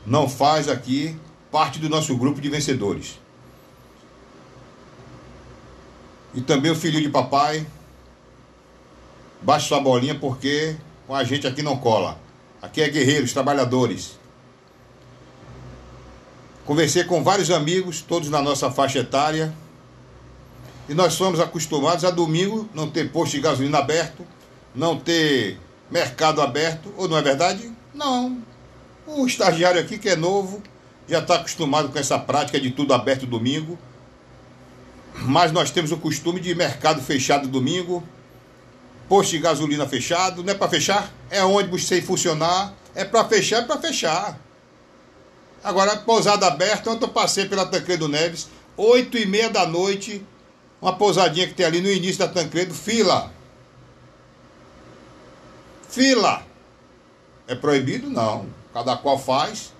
[SPEAKER 1] não faz aqui parte do nosso grupo de vencedores. E também o filho de papai. Baixe sua bolinha, porque com a gente aqui não cola. Aqui é guerreiros, trabalhadores. Conversei com vários amigos, todos na nossa faixa etária. E nós somos acostumados a domingo não ter posto de gasolina aberto, não ter mercado aberto, ou não é verdade? Não. O estagiário aqui que é novo já está acostumado com essa prática de tudo aberto domingo. Mas nós temos o costume de mercado fechado domingo, posto de gasolina fechado, não é para fechar? É ônibus sem funcionar, é para fechar, é para fechar. Agora, pousada aberta, ontem eu passei pela Tancredo Neves, oito e meia da noite, uma pousadinha que tem ali no início da Tancredo, fila. Fila. É proibido? Não. Cada qual faz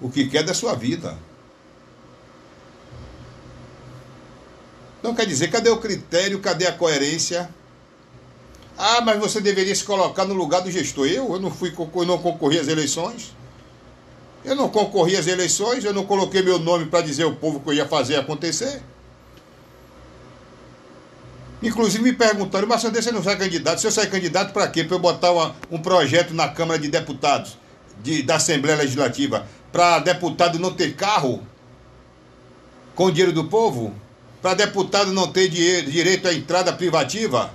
[SPEAKER 1] o que quer da sua vida. Então quer dizer, cadê o critério, cadê a coerência? Ah, mas você deveria se colocar no lugar do gestor. Eu, eu não fui, eu não concorri às eleições. Eu não concorri às eleições, eu não coloquei meu nome para dizer ao povo que eu ia fazer acontecer. Inclusive me perguntaram, mas você não sai candidato? Se eu sair candidato, para quê? Para eu botar uma, um projeto na Câmara de Deputados de, da Assembleia Legislativa para deputado não ter carro com o dinheiro do povo? Para deputado não ter direito à entrada privativa?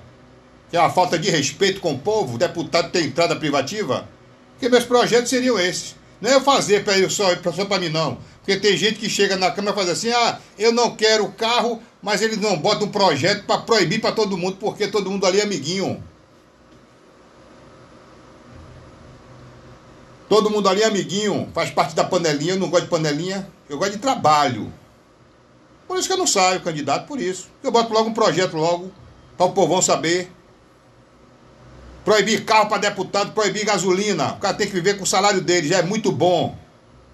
[SPEAKER 1] Que é uma falta de respeito com o povo, deputado ter entrada privativa? Porque meus projetos seriam esses. Não é eu fazer para eu só, só para mim, não. Porque tem gente que chega na Câmara e faz assim: ah, eu não quero carro mas eles não botam um projeto para proibir para todo mundo, porque todo mundo ali é amiguinho. Todo mundo ali é amiguinho, faz parte da panelinha, eu não gosto de panelinha, eu gosto de trabalho. Por isso que eu não saio candidato, por isso. Eu boto logo um projeto logo, para o povão saber. Proibir carro para deputado, proibir gasolina. O cara tem que viver com o salário dele, já é muito bom.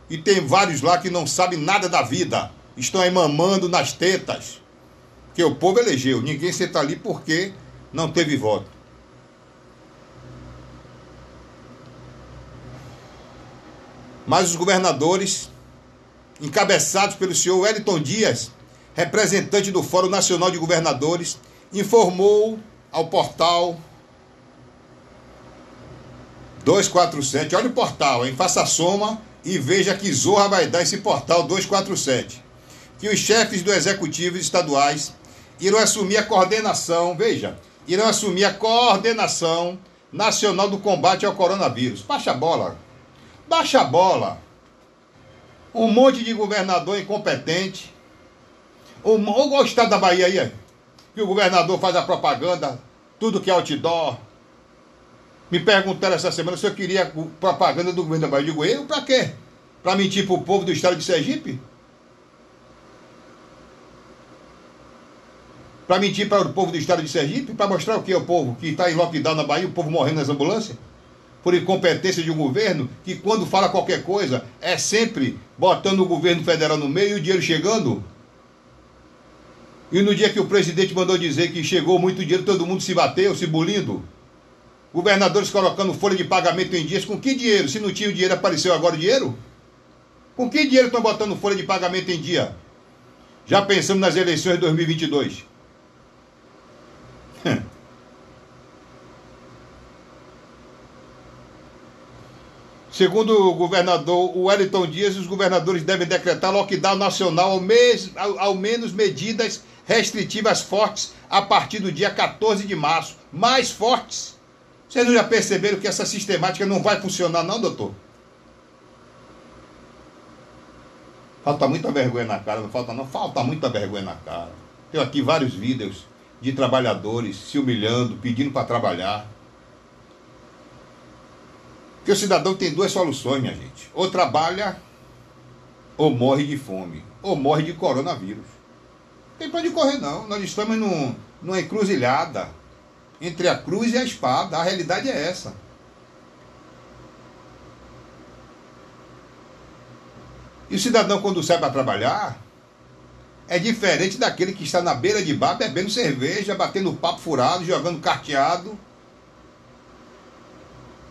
[SPEAKER 1] E tem vários lá que não sabem nada da vida. Estão aí mamando nas tetas que o povo elegeu. Ninguém senta ali porque não teve voto. Mas os governadores, encabeçados pelo senhor Wellington Dias, representante do Fórum Nacional de Governadores, informou ao portal 247. Olha o portal, hein? Faça a soma e veja que zorra vai dar esse portal 247. Que os chefes do executivo estaduais irão assumir a coordenação, veja, irão assumir a coordenação nacional do combate ao coronavírus. Baixa a bola. Baixa a bola. Um monte de governador incompetente. O, o estado da Bahia aí, que o governador faz a propaganda, tudo que é outdoor. Me perguntaram essa semana se eu queria propaganda do governo da Bahia. Eu digo, eu pra quê? Pra mentir pro povo do estado de Sergipe? Para mentir para o povo do estado de Sergipe? Para mostrar o que é o povo que está em lockdown na Bahia, o povo morrendo nas ambulâncias? Por incompetência de um governo que, quando fala qualquer coisa, é sempre botando o governo federal no meio e o dinheiro chegando? E no dia que o presidente mandou dizer que chegou muito dinheiro, todo mundo se bateu, se bulindo. Governadores colocando folha de pagamento em dias. Com que dinheiro? Se não tinha o dinheiro, apareceu agora o dinheiro? Com que dinheiro estão botando folha de pagamento em dia? Já pensamos nas eleições de 2022. Segundo o governador Wellington Dias, os governadores devem decretar lockdown nacional ao, ao, menos medidas restritivas fortes a partir do dia 14 de março. Mais fortes. Vocês não já perceberam que essa sistemática não vai funcionar, não, doutor? Falta muita vergonha na cara, não falta não? Falta muita vergonha na cara. Tenho aqui vários vídeos de trabalhadores se humilhando, pedindo para trabalhar. Porque o cidadão tem duas soluções, minha gente. Ou trabalha, ou morre de fome, ou morre de coronavírus. Tem para onde correr, não. Nós estamos num, numa encruzilhada entre a cruz e a espada. A realidade é essa. E o cidadão, quando sai para trabalhar, é diferente daquele que está na beira de bar bebendo cerveja, batendo papo furado, jogando carteado.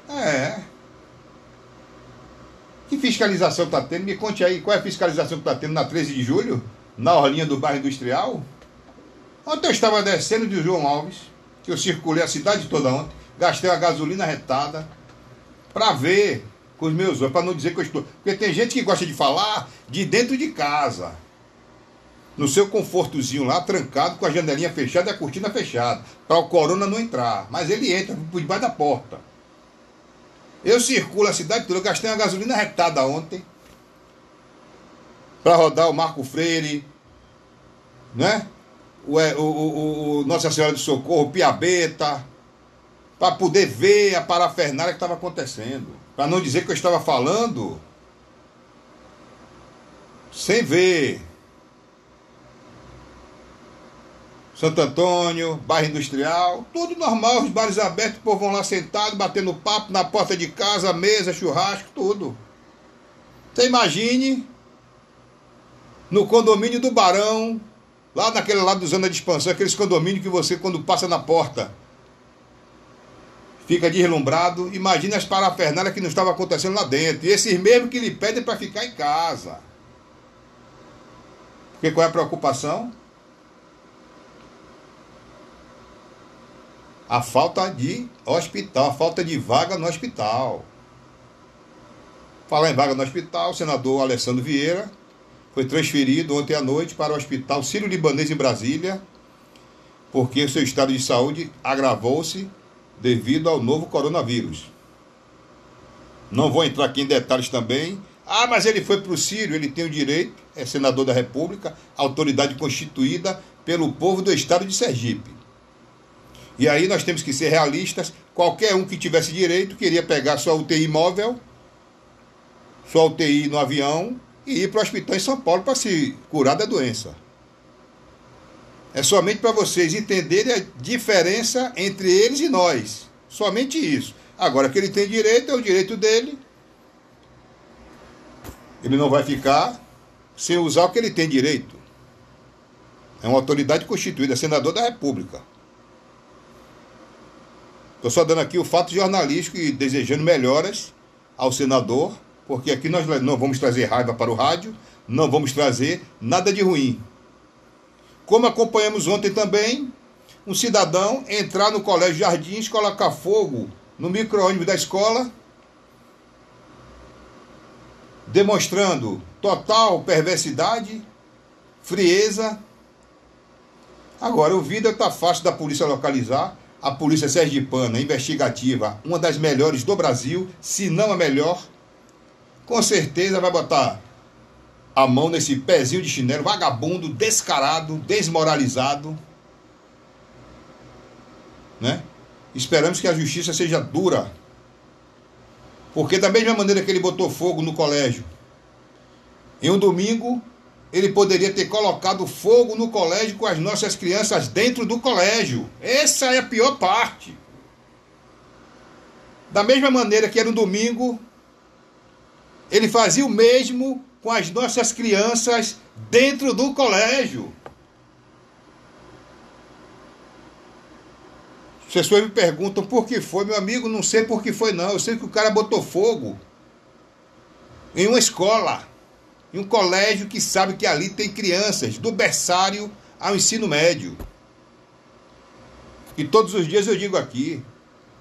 [SPEAKER 1] É. Que fiscalização está tendo? Me conte aí qual é a fiscalização que está tendo na 13 de julho, na orlinha do bairro industrial. Ontem eu estava descendo de João Alves, que eu circulei a cidade toda ontem, gastei a gasolina retada, para ver com os meus olhos, para não dizer que eu estou. Porque tem gente que gosta de falar de dentro de casa no seu confortozinho lá, trancado, com a janelinha fechada e a cortina fechada, para o corona não entrar. Mas ele entra por debaixo da porta. Eu circulo a cidade toda, eu gastei uma gasolina retada ontem para rodar o Marco Freire, né? O, o, o, o Nossa Senhora do Socorro, Piabeta, para poder ver a parafernália que estava acontecendo. Para não dizer que eu estava falando sem ver. Santo Antônio, bairro industrial, tudo normal, os bares abertos, o povo vão lá sentado, batendo papo na porta de casa, mesa, churrasco, tudo. Você imagine no condomínio do Barão, lá naquele lado do zona de expansão, aqueles condomínios que você, quando passa na porta, fica deslumbrado. Imagine as parafernálias que não estavam acontecendo lá dentro. E esses mesmos que lhe pedem para ficar em casa. Porque qual é a preocupação? A falta de hospital, a falta de vaga no hospital. Falar em vaga no hospital, o senador Alessandro Vieira foi transferido ontem à noite para o Hospital Sírio-Libanês em Brasília, porque seu estado de saúde agravou-se devido ao novo coronavírus. Não vou entrar aqui em detalhes também. Ah, mas ele foi para o Sírio, ele tem o direito, é senador da República, autoridade constituída pelo povo do estado de Sergipe. E aí nós temos que ser realistas. Qualquer um que tivesse direito queria pegar sua UTI móvel, sua UTI no avião e ir para o hospital em São Paulo para se curar da doença. É somente para vocês entenderem a diferença entre eles e nós. Somente isso. Agora que ele tem direito, é o direito dele. Ele não vai ficar sem usar o que ele tem direito. É uma autoridade constituída, senador da República. Estou só dando aqui o fato jornalístico e desejando melhoras ao senador, porque aqui nós não vamos trazer raiva para o rádio, não vamos trazer nada de ruim. Como acompanhamos ontem também, um cidadão entrar no Colégio Jardins, colocar fogo no micro-ônibus da escola, demonstrando total perversidade, frieza. Agora, o vídeo está fácil da polícia localizar. A polícia sergipana, investigativa, uma das melhores do Brasil, se não a melhor, com certeza vai botar a mão nesse pezinho de chinelo, vagabundo, descarado, desmoralizado. Né? Esperamos que a justiça seja dura. Porque da mesma maneira que ele botou fogo no colégio, em um domingo, ele poderia ter colocado fogo no colégio com as nossas crianças dentro do colégio. Essa é a pior parte. Da mesma maneira que era um domingo, ele fazia o mesmo com as nossas crianças dentro do colégio. As pessoas me perguntam por que foi, meu amigo, não sei por que foi não. Eu sei que o cara botou fogo em uma escola, em um colégio que sabe que ali tem crianças, do berçário ao ensino médio. E todos os dias eu digo aqui,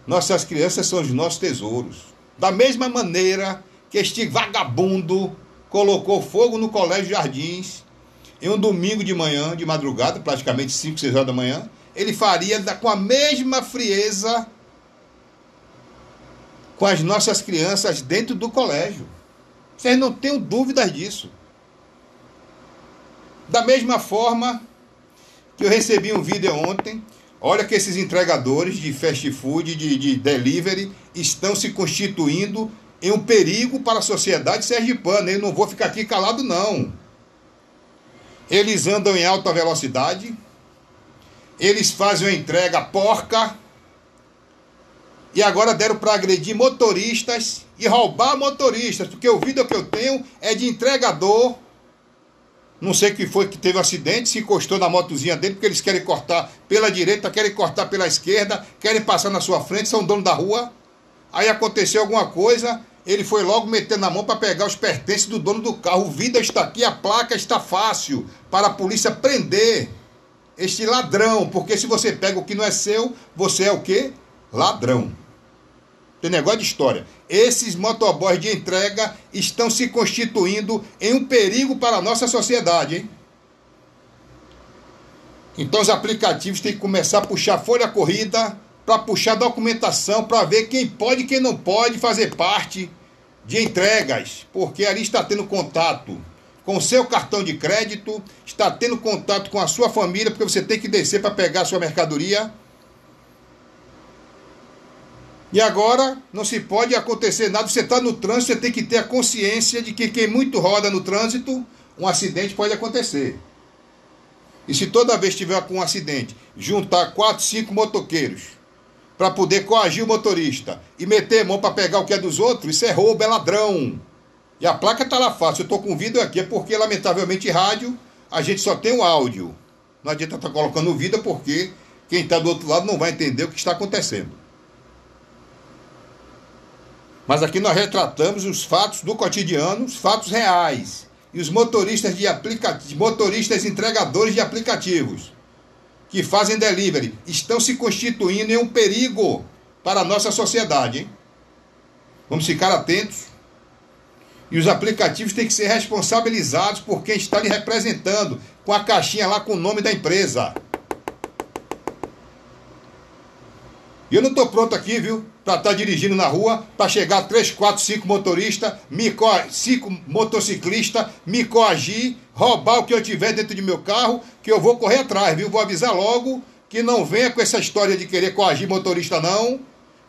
[SPEAKER 1] nossas crianças são os nossos tesouros. Da mesma maneira que este vagabundo colocou fogo no Colégio Jardins em um domingo de manhã, de madrugada, praticamente 5, 6 horas da manhã, ele faria com a mesma frieza com as nossas crianças dentro do colégio. Vocês não tenham dúvidas disso. Da mesma forma que eu recebi um vídeo ontem, olha que esses entregadores de fast food, de, de delivery, estão se constituindo em um perigo para a sociedade sergipana. Eu não vou ficar aqui calado, não. Eles andam em alta velocidade, eles fazem uma entrega porca, e agora deram para agredir motoristas e roubar motoristas, porque o vídeo que eu tenho é de entregador. Não sei que foi que teve um acidente, se encostou na motozinha dele, porque eles querem cortar pela direita, querem cortar pela esquerda, querem passar na sua frente, são dono da rua. Aí aconteceu alguma coisa, ele foi logo metendo na mão para pegar os pertences do dono do carro. Vida está aqui, a placa está fácil para a polícia prender este ladrão, porque se você pega o que não é seu, você é o quê? Ladrão. Tem negócio de história. Esses motoboys de entrega estão se constituindo em um perigo para a nossa sociedade, hein? Então os aplicativos têm que começar a puxar folha corrida para puxar documentação, para ver quem pode e quem não pode fazer parte de entregas, porque ali está tendo contato com o seu cartão de crédito, está tendo contato com a sua família, porque você tem que descer para pegar a sua mercadoria. E agora não se pode acontecer nada, você está no trânsito, você tem que ter a consciência de que quem muito roda no trânsito, um acidente pode acontecer. E se toda vez tiver com um acidente, juntar quatro, cinco motoqueiros para poder coagir o motorista e meter mão para pegar o que é dos outros, isso é roubo, é ladrão. E a placa está lá fácil. Eu estou com vídeo aqui, é porque, lamentavelmente, rádio, a gente só tem o áudio. Não adianta estar tá colocando vídeo, porque quem está do outro lado não vai entender o que está acontecendo. Mas aqui nós retratamos os fatos do cotidiano, os fatos reais. E os motoristas de aplicativos, motoristas entregadores de aplicativos que fazem delivery estão se constituindo em um perigo para a nossa sociedade. Hein? Vamos ficar atentos. E os aplicativos têm que ser responsabilizados por quem está lhe representando, com a caixinha lá com o nome da empresa. E eu não estou pronto aqui, viu? Para estar tá dirigindo na rua, para chegar 3, 4, 5 motoristas, me co 5 motociclistas, me coagir, roubar o que eu tiver dentro de meu carro, que eu vou correr atrás, viu? Vou avisar logo que não venha com essa história de querer coagir motorista, não,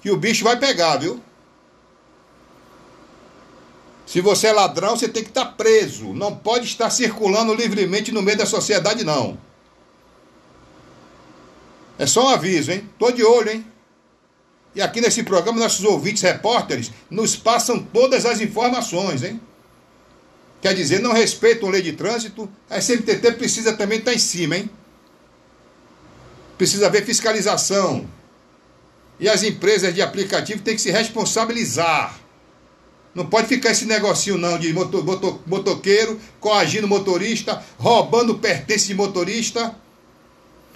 [SPEAKER 1] que o bicho vai pegar, viu? Se você é ladrão, você tem que estar tá preso. Não pode estar circulando livremente no meio da sociedade, não. É só um aviso, hein? Tô de olho, hein? E aqui nesse programa, nossos ouvintes repórteres nos passam todas as informações, hein? Quer dizer, não respeitam a lei de trânsito, a SMTT precisa também estar em cima, hein? Precisa haver fiscalização. E as empresas de aplicativo têm que se responsabilizar. Não pode ficar esse negocinho não de motor, motor, motoqueiro coagindo motorista, roubando pertences de motorista.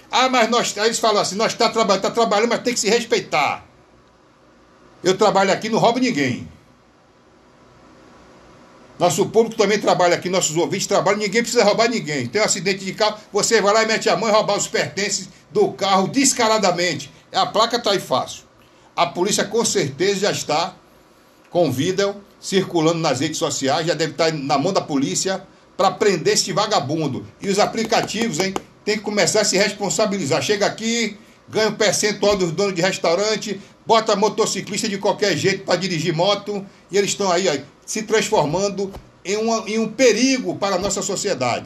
[SPEAKER 1] Ah, mas nós, eles falam assim, nós está tá trabalhando, mas tem que se respeitar. Eu trabalho aqui, não roubo ninguém. Nosso público também trabalha aqui, nossos ouvintes trabalham, ninguém precisa roubar ninguém. Tem um acidente de carro, você vai lá e mete a mão e roubar os pertences do carro descaradamente. A placa está aí fácil. A polícia com certeza já está com vida circulando nas redes sociais, já deve estar na mão da polícia para prender esse vagabundo. E os aplicativos, hein, tem que começar a se responsabilizar. Chega aqui, ganha um percentual dos donos de restaurante, bota motociclista de qualquer jeito para dirigir moto, e eles estão aí se transformando em, uma, em um perigo para a nossa sociedade.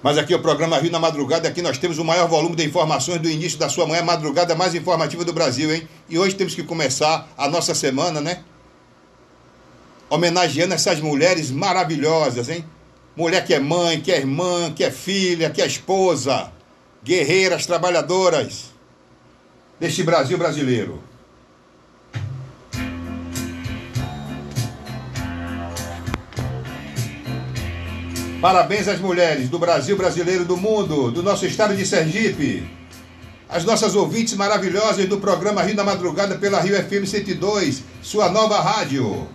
[SPEAKER 1] Mas aqui é o programa Rio na Madrugada, aqui nós temos o maior volume de informações do início da sua manhã, madrugada mais informativa do Brasil, hein? E hoje temos que começar a nossa semana, né? Homenageando essas mulheres maravilhosas, hein? Mulher que é mãe, que é irmã, que é filha, que é esposa guerreiras, trabalhadoras deste Brasil brasileiro. Parabéns às mulheres do Brasil brasileiro, do mundo, do nosso estado de Sergipe. As nossas ouvintes maravilhosas do programa Rio da Madrugada pela Rio FM 102, sua nova rádio.